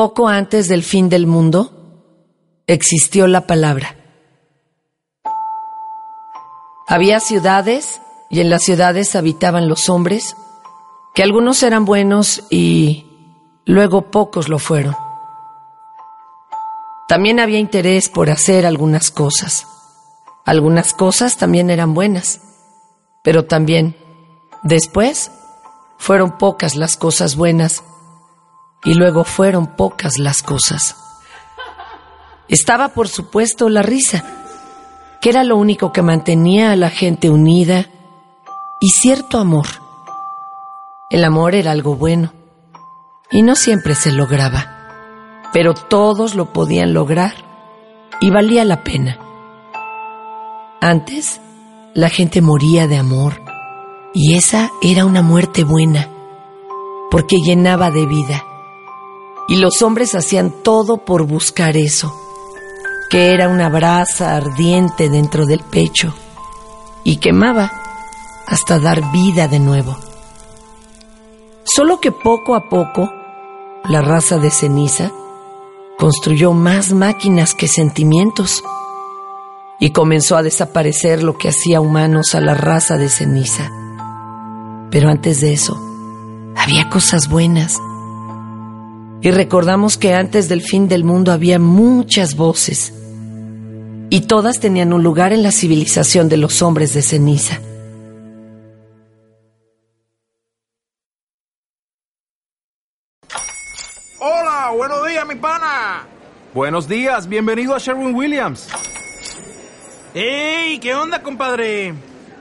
Poco antes del fin del mundo, existió la palabra. Había ciudades y en las ciudades habitaban los hombres, que algunos eran buenos y luego pocos lo fueron. También había interés por hacer algunas cosas. Algunas cosas también eran buenas, pero también, después, fueron pocas las cosas buenas y luego fueron pocas las cosas. Estaba, por supuesto, la risa, que era lo único que mantenía a la gente unida, y cierto amor. El amor era algo bueno, y no siempre se lograba, pero todos lo podían lograr, y valía la pena. Antes, la gente moría de amor, y esa era una muerte buena, porque llenaba de vida y los hombres hacían todo por buscar eso, que era una brasa ardiente dentro del pecho y quemaba hasta dar vida de nuevo. Solo que poco a poco la raza de ceniza construyó más máquinas que sentimientos y comenzó a desaparecer lo que hacía humanos a la raza de ceniza. Pero antes de eso, había cosas buenas y recordamos que antes del fin del mundo había muchas voces y todas tenían un lugar en la civilización de los hombres de ceniza. Hola, buenos días, mi pana. Buenos días, bienvenido a Sherwin Williams. ¡Ey! ¿Qué onda, compadre?